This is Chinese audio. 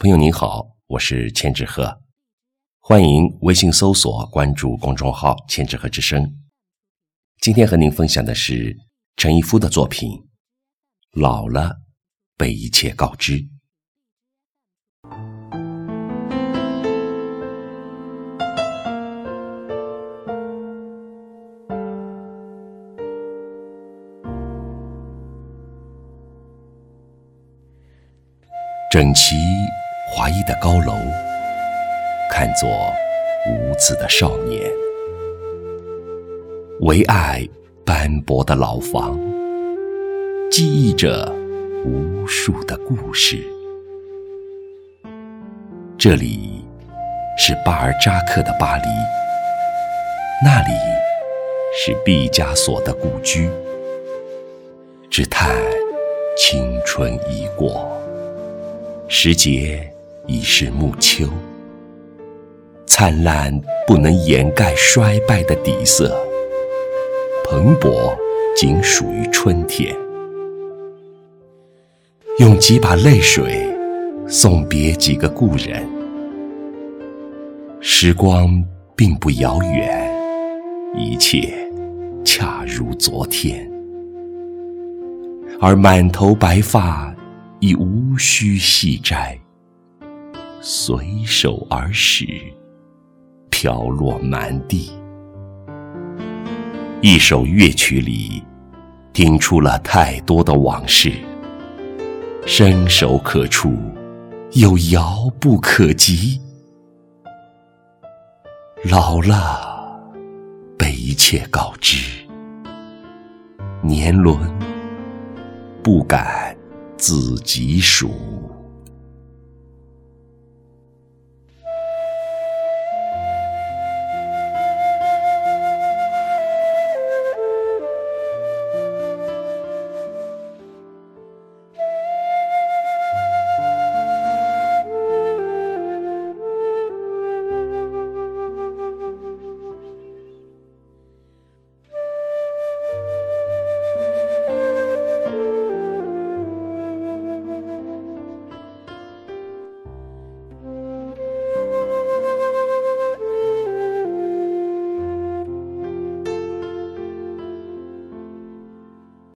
朋友您好，我是千纸鹤，欢迎微信搜索关注公众号“千纸鹤之声”。今天和您分享的是陈逸夫的作品《老了被一切告知》。整齐华裔的高楼，看作无字的少年；唯爱斑驳的老房，记忆着无数的故事。这里是巴尔扎克的巴黎，那里是毕加索的故居。只叹青春已过。时节已是暮秋，灿烂不能掩盖衰败的底色，蓬勃仅属于春天。用几把泪水送别几个故人，时光并不遥远，一切恰如昨天，而满头白发。已无需细摘，随手而逝，飘落满地。一首乐曲里，听出了太多的往事，伸手可触，又遥不可及。老了，被一切告知，年轮不敢。自己数。